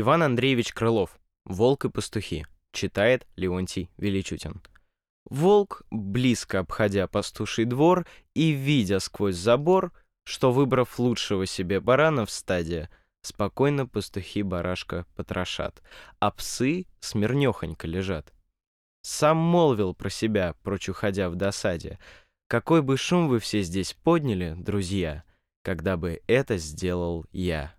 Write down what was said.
Иван Андреевич Крылов. «Волк и пастухи». Читает Леонтий Величутин. Волк, близко обходя пастуший двор и видя сквозь забор, что, выбрав лучшего себе барана в стаде, спокойно пастухи барашка потрошат, а псы смирнехонько лежат. Сам молвил про себя, прочь уходя в досаде, «Какой бы шум вы все здесь подняли, друзья, когда бы это сделал я».